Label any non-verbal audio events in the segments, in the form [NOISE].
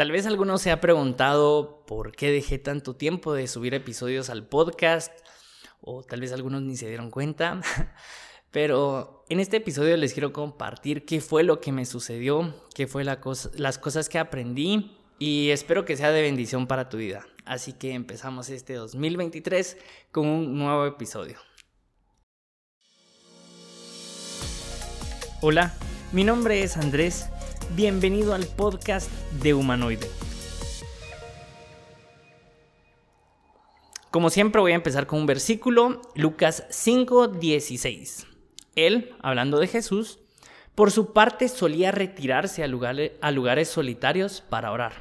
Tal vez alguno se ha preguntado por qué dejé tanto tiempo de subir episodios al podcast, o tal vez algunos ni se dieron cuenta, [LAUGHS] pero en este episodio les quiero compartir qué fue lo que me sucedió, qué fue la las cosas que aprendí y espero que sea de bendición para tu vida. Así que empezamos este 2023 con un nuevo episodio. Hola, mi nombre es Andrés Bienvenido al podcast de Humanoide. Como siempre voy a empezar con un versículo, Lucas 5:16. Él, hablando de Jesús, por su parte solía retirarse a lugares, solitarios para orar.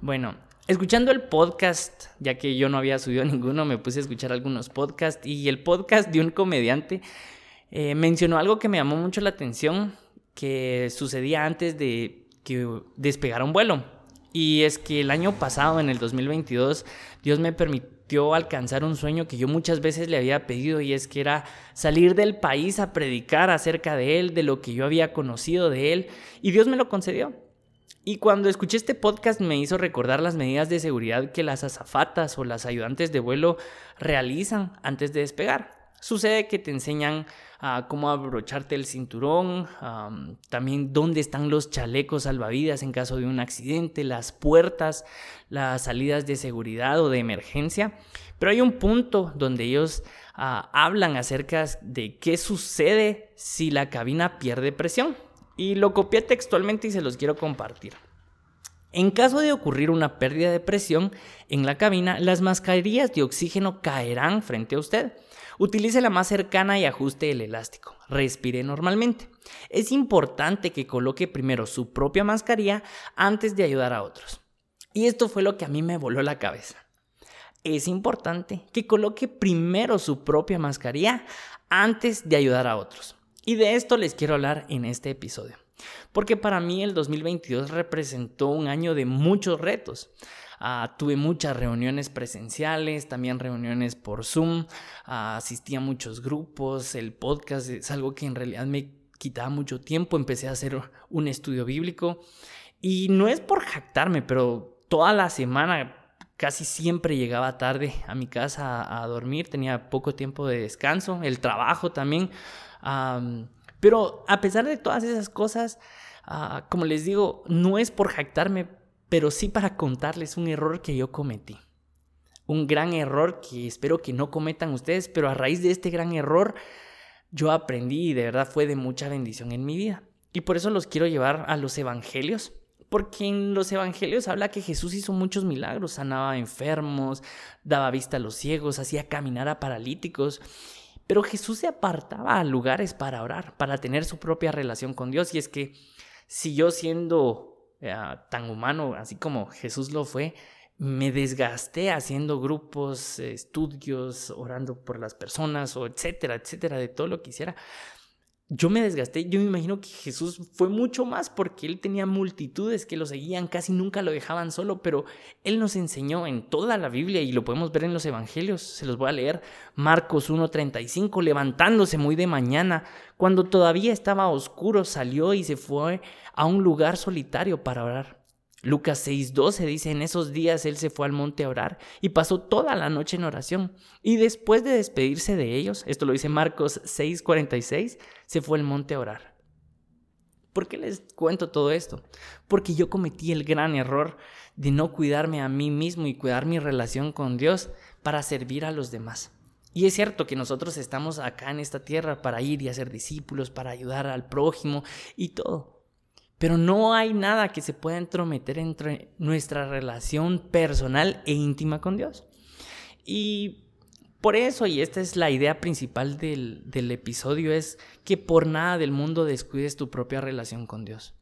Bueno, escuchando el podcast, ya que yo no había subido [LAUGHS] ninguno, me puse a escuchar algunos podcasts y el podcast de un comediante eh, mencionó algo que me llamó mucho la atención que sucedía antes de que despegara un vuelo. Y es que el año pasado, en el 2022, Dios me permitió alcanzar un sueño que yo muchas veces le había pedido y es que era salir del país a predicar acerca de Él, de lo que yo había conocido de Él, y Dios me lo concedió. Y cuando escuché este podcast me hizo recordar las medidas de seguridad que las azafatas o las ayudantes de vuelo realizan antes de despegar. Sucede que te enseñan cómo abrocharte el cinturón, también dónde están los chalecos salvavidas en caso de un accidente, las puertas, las salidas de seguridad o de emergencia. Pero hay un punto donde ellos ah, hablan acerca de qué sucede si la cabina pierde presión. Y lo copié textualmente y se los quiero compartir. En caso de ocurrir una pérdida de presión en la cabina, las mascarillas de oxígeno caerán frente a usted. Utilice la más cercana y ajuste el elástico. Respire normalmente. Es importante que coloque primero su propia mascarilla antes de ayudar a otros. Y esto fue lo que a mí me voló la cabeza. Es importante que coloque primero su propia mascarilla antes de ayudar a otros. Y de esto les quiero hablar en este episodio. Porque para mí el 2022 representó un año de muchos retos. Ah, tuve muchas reuniones presenciales, también reuniones por Zoom, ah, asistí a muchos grupos, el podcast es algo que en realidad me quitaba mucho tiempo, empecé a hacer un estudio bíblico y no es por jactarme, pero toda la semana casi siempre llegaba tarde a mi casa a, dormir, tenía poco tiempo de descanso, el trabajo también. pero a pesar de todas esas cosas, ah, como les digo, no es por jactarme, pero sí para contarles un error que yo cometí. Un gran error que espero que no cometan ustedes, pero a raíz de este gran error yo aprendí y de verdad fue de mucha bendición en mi vida. Y por eso los quiero llevar a los evangelios, porque en los evangelios habla que Jesús hizo muchos milagros, sanaba enfermos, daba vista a los ciegos, hacía caminar a paralíticos. Pero Jesús se apartaba a lugares para orar, para tener su propia relación con Dios. Y es que si yo siendo eh, tan humano, así como Jesús lo fue, me desgasté haciendo grupos, estudios, orando por las personas, o etcétera, etcétera, de todo lo que hiciera yo me desgasté, yo me imagino que Jesús fue mucho más porque él tenía multitudes que lo seguían, casi nunca lo dejaban solo, pero él nos enseñó en toda la Biblia y lo podemos ver en los evangelios, se los voy a leer, Marcos 1:35, levantándose muy de mañana, cuando todavía estaba oscuro, salió y se fue a un lugar solitario para orar. Lucas 6:12 dice, en esos días él se fue al monte a orar y pasó toda la noche en oración. Y después de despedirse de ellos, esto lo dice Marcos 6:46, se fue al monte a orar. ¿Por qué les cuento todo esto? Porque yo cometí el gran error de no cuidarme a mí mismo y cuidar mi relación con Dios para servir a los demás. Y es cierto que nosotros estamos acá en esta tierra para ir y hacer discípulos, para ayudar al prójimo y todo. Pero no hay nada que se pueda entrometer entre nuestra relación personal e íntima con Dios. Y por eso, y esta es la idea principal del, del, episodio, es que por nada del mundo descuides tu propia relación con Dios.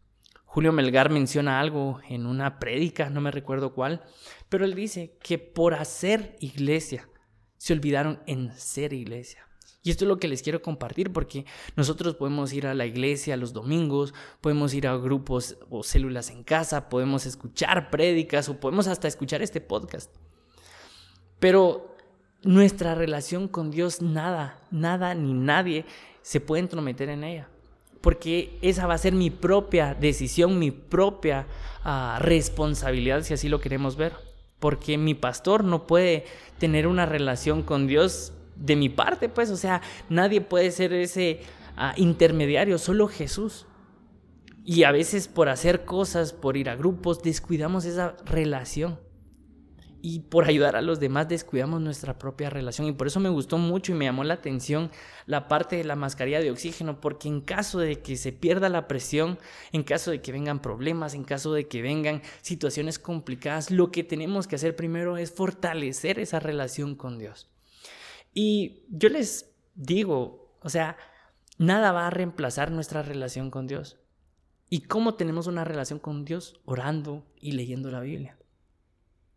Julio Melgar menciona algo en una prédica, no me recuerdo cuál, pero él dice que por hacer iglesia se olvidaron en ser iglesia. Y esto es lo que les quiero compartir porque nosotros podemos ir a la iglesia los domingos, podemos ir a grupos o células en casa, podemos escuchar prédicas o podemos hasta escuchar este podcast. Pero nuestra relación con Dios, nada, nada ni nadie se puede entrometer en ella. porque esa va a ser mi propia decisión, mi propia ah, responsabilidad, si así lo queremos ver. Porque mi pastor no puede tener una relación con Dios de mi parte, pues, o sea, nadie puede ser ese ah, intermediario, solo Jesús. Y a veces por hacer cosas, por ir a grupos, descuidamos esa relación y por ayudar a los demás descuidamos nuestra propia relación. Y por eso me gustó mucho y me llamó la atención la parte de la mascarilla de oxígeno, porque en caso de que se pierda la presión, en caso de que vengan problemas, en caso de que vengan situaciones complicadas, lo que tenemos que hacer primero es fortalecer esa relación con Dios. Y yo les digo, o sea, nada va a reemplazar nuestra relación con Dios. ¿Y cómo tenemos una relación con Dios? Orando y leyendo la Biblia.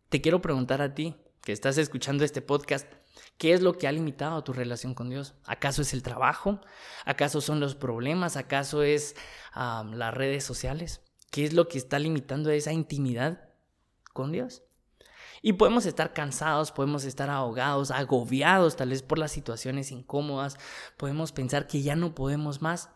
Te quiero preguntar a ti, que estás escuchando este podcast, ¿qué es lo que ha limitado tu relación con Dios? ¿Acaso es el trabajo? ¿Acaso son los problemas? ¿Acaso es las redes sociales? ¿Qué es lo que está limitando esa intimidad con Dios? Y podemos estar cansados, podemos estar ahogados, agobiados tal vez por las situaciones incómodas, podemos pensar que ya no podemos más,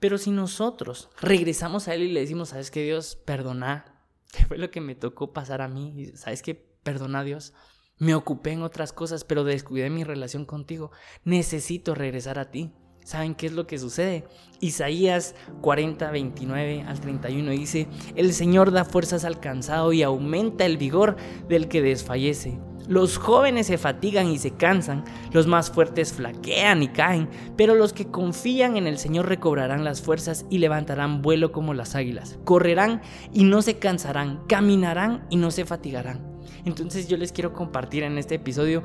pero si nosotros regresamos a Él y le decimos, sabes que Dios, perdona, [LAUGHS] ¿Qué fue lo que me tocó pasar a mí? ¿Sabes qué? Perdona Dios. Me ocupé en otras cosas, pero descuidé mi relación contigo. Necesito regresar a ti. ¿Saben qué es lo que sucede? Isaías 40, 29 al 31 dice, El Señor da fuerzas al cansado y aumenta el vigor del que desfallece. Los jóvenes se fatigan y se cansan, los más fuertes flaquean y caen, pero los que confían en el Señor recobrarán las fuerzas y levantarán vuelo como las águilas. Correrán y no se cansarán, caminarán y no se fatigarán. Entonces yo les quiero compartir en este episodio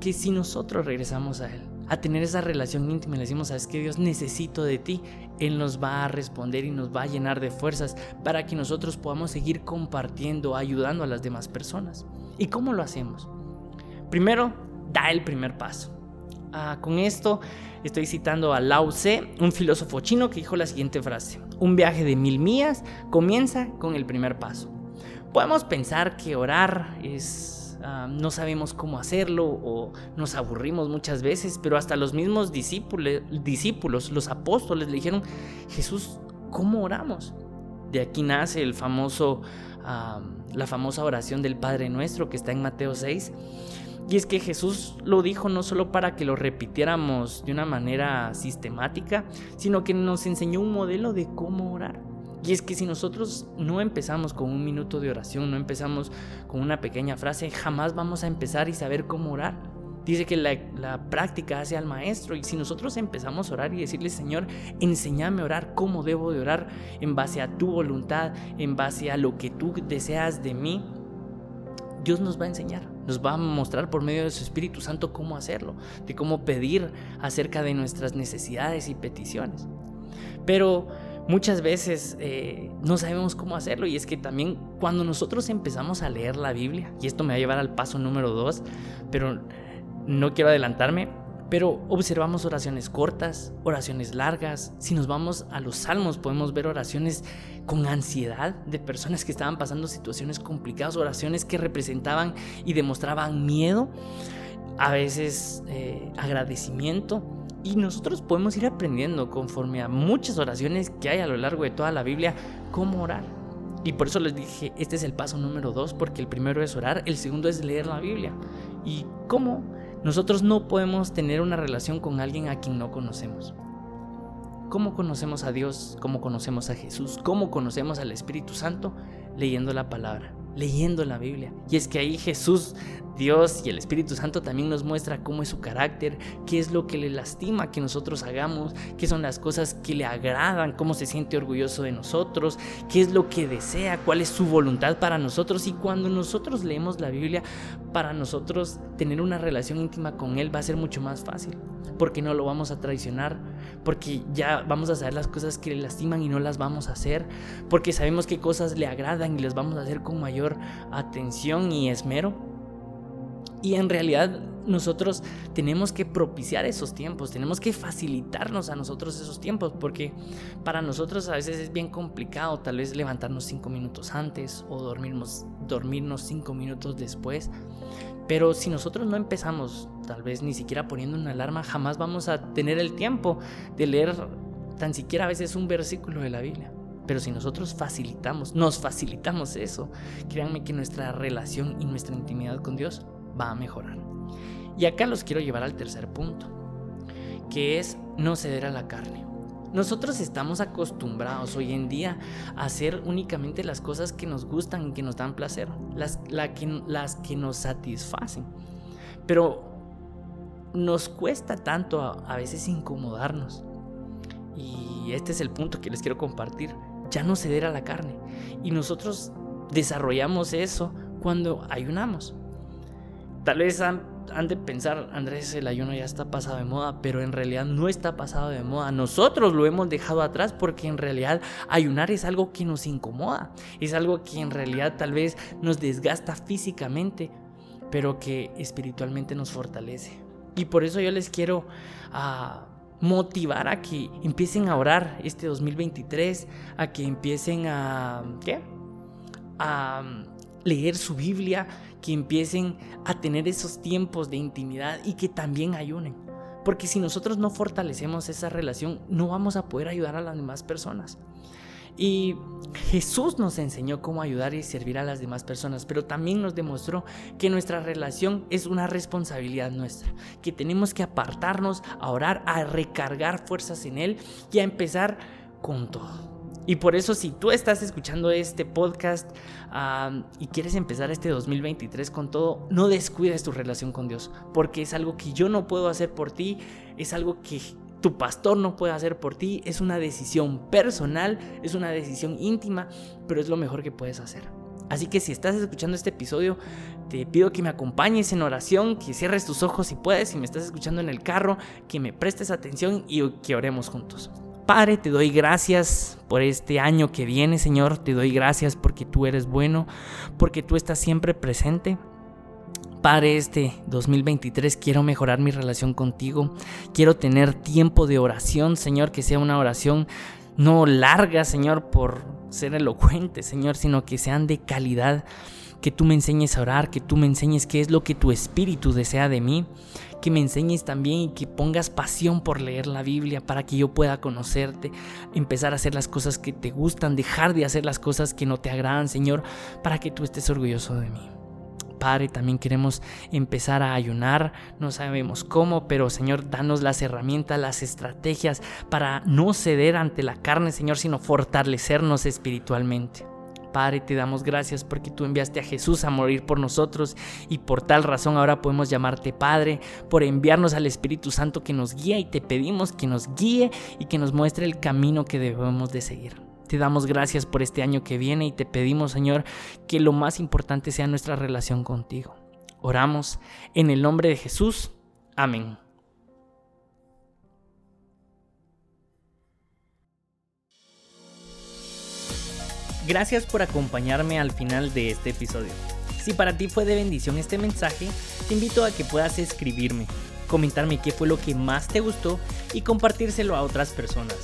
que si nosotros regresamos a Él, a tener esa relación íntima y le decimos, sabes que Dios necesito de ti, Él nos va a responder y nos va a llenar de fuerzas para que nosotros podamos seguir compartiendo, ayudando a las demás personas. ¿Y cómo lo hacemos? Primero, da el primer paso. Ah, con esto estoy citando a Lao Tse, un filósofo chino que dijo la siguiente frase, un viaje de mil millas comienza con el primer paso. Podemos pensar que orar es ah, no sabemos cómo hacerlo o nos aburrimos muchas veces, pero hasta los mismos discípulos, los apóstoles le dijeron, Jesús, ¿cómo oramos? De aquí nace el famoso la famosa oración del Padre Nuestro que está en Mateo 6. Y es que Jesús lo dijo no solo para que lo repitiéramos de una manera sistemática, sino que nos enseñó un modelo de cómo orar. Y es que si nosotros no empezamos con un minuto de oración, no empezamos con una pequeña frase, jamás vamos a empezar y saber cómo orar. Dice que la, práctica hace al maestro y si nosotros empezamos a orar y decirle, Señor, enséñame a orar, cómo debo de orar en base a tu voluntad, en base a lo que tú deseas de mí, Dios nos va a enseñar, nos va a mostrar por medio de su Espíritu Santo cómo hacerlo, de cómo pedir acerca de nuestras necesidades y peticiones. Pero muchas veces eh, no sabemos cómo hacerlo y es que también cuando nosotros empezamos a leer la Biblia, y esto me va a llevar al paso número dos, pero no quiero adelantarme, pero observamos oraciones cortas, oraciones largas. Si nos vamos a los salmos, podemos ver oraciones con ansiedad de personas que estaban pasando situaciones complicadas, oraciones que representaban y demostraban miedo, a veces eh, agradecimiento. Y nosotros podemos ir aprendiendo conforme a muchas oraciones que hay a lo largo de toda la Biblia, cómo orar. Y por eso les dije, este es el paso número dos, porque el primero es orar, el segundo es leer la Biblia. ¿Y cómo? Nosotros no podemos tener una relación con alguien a quien no conocemos. ¿Cómo conocemos a Dios? ¿Cómo conocemos a Jesús? ¿Cómo conocemos al Espíritu Santo? Leyendo la palabra leyendo la Biblia. Y es que ahí Jesús, Dios y el Espíritu Santo también nos muestra cómo es su carácter, qué es lo que le lastima que nosotros hagamos, qué son las cosas que le agradan, cómo se siente orgulloso de nosotros, qué es lo que desea, cuál es su voluntad para nosotros. Y cuando nosotros leemos la Biblia, para nosotros tener una relación íntima con Él va a ser mucho más fácil, porque no lo vamos a traicionar, porque ya vamos a saber las cosas que le lastiman y no las vamos a hacer, porque sabemos qué cosas le agradan y las vamos a hacer con mayor atención y esmero. Y en realidad nosotros tenemos que propiciar esos tiempos, tenemos que facilitarnos a nosotros esos tiempos, porque para nosotros a veces es bien complicado tal vez levantarnos cinco minutos antes o dormirnos, dormirnos cinco minutos después. Pero si nosotros no empezamos, tal vez ni siquiera poniendo una alarma, jamás vamos a tener el tiempo de leer tan siquiera a veces un versículo de la Biblia. Pero si nosotros facilitamos, nos facilitamos eso, créanme que nuestra relación y nuestra intimidad con Dios va a mejorar. Y acá los quiero llevar al tercer punto, que es no ceder a la carne. Nosotros estamos acostumbrados hoy en día a hacer únicamente las cosas que nos gustan y que nos dan placer, las, que, las que nos satisfacen. Pero nos cuesta tanto a, veces incomodarnos. Y este es el punto que les quiero compartir. Ya no ceder a la carne. Y nosotros desarrollamos eso cuando ayunamos. Tal vez han de pensar, Andrés, el ayuno ya está pasado de moda, pero en realidad no está pasado de moda. Nosotros lo hemos dejado atrás porque en realidad ayunar es algo que nos incomoda, es algo que en realidad tal vez nos desgasta físicamente, pero que espiritualmente nos fortalece. Y por eso yo les quiero ah, motivar a que empiecen a orar este 2023, a que empiecen a, ¿qué? A leer su Biblia, que empiecen a tener esos tiempos de intimidad y que también ayunen. Porque si nosotros no fortalecemos esa relación, no vamos a poder ayudar a las demás personas. Y Jesús nos enseñó cómo ayudar y servir a las demás personas, pero también nos demostró que nuestra relación es una responsabilidad nuestra, que tenemos que apartarnos, a orar, a recargar fuerzas en Él y a empezar con todo. Y por eso si tú estás escuchando este podcast y quieres empezar este 2023 con todo, no descuides tu relación con Dios, porque es algo que yo no puedo hacer por ti, es algo que tu pastor no puede hacer por ti, es una decisión personal, es una decisión íntima, pero es lo mejor que puedes hacer. Así que si estás escuchando este episodio, te pido que me acompañes en oración, que cierres tus ojos si puedes, si me estás escuchando en el carro, que me prestes atención y que oremos juntos. Padre, te doy gracias por este año que viene, Señor. Te doy gracias porque tú eres bueno, porque tú estás siempre presente. Padre, este 2023 quiero mejorar mi relación contigo. Quiero tener tiempo de oración, Señor, que sea una oración no larga, Señor, por ser elocuente, Señor, sino que sean de calidad. Que tú me enseñes a orar, que tú me enseñes qué es lo que tu espíritu desea de mí que me enseñes también y que pongas pasión por leer la Biblia para que yo pueda conocerte, empezar a hacer las cosas que te gustan, dejar de hacer las cosas que no te agradan, Señor, para que tú estés orgulloso de mí. Padre, también queremos empezar a ayunar, no sabemos cómo, pero Señor, danos las herramientas, las estrategias para no ceder ante la carne, Señor, sino fortalecernos espiritualmente. Padre, te damos gracias porque tú enviaste a Jesús a morir por nosotros y por tal razón ahora podemos llamarte Padre, por enviarnos al Espíritu Santo que nos guía y te pedimos que nos guíe y que nos muestre el camino que debemos de seguir. Te damos gracias por este año que viene y te pedimos, Señor, que lo más importante sea nuestra relación contigo. Oramos en el nombre de Jesús. Amén. Gracias por acompañarme al final de este episodio. Si para ti fue de bendición este mensaje, te invito a que puedas escribirme, comentarme qué fue lo que más te gustó y compartírselo a otras personas.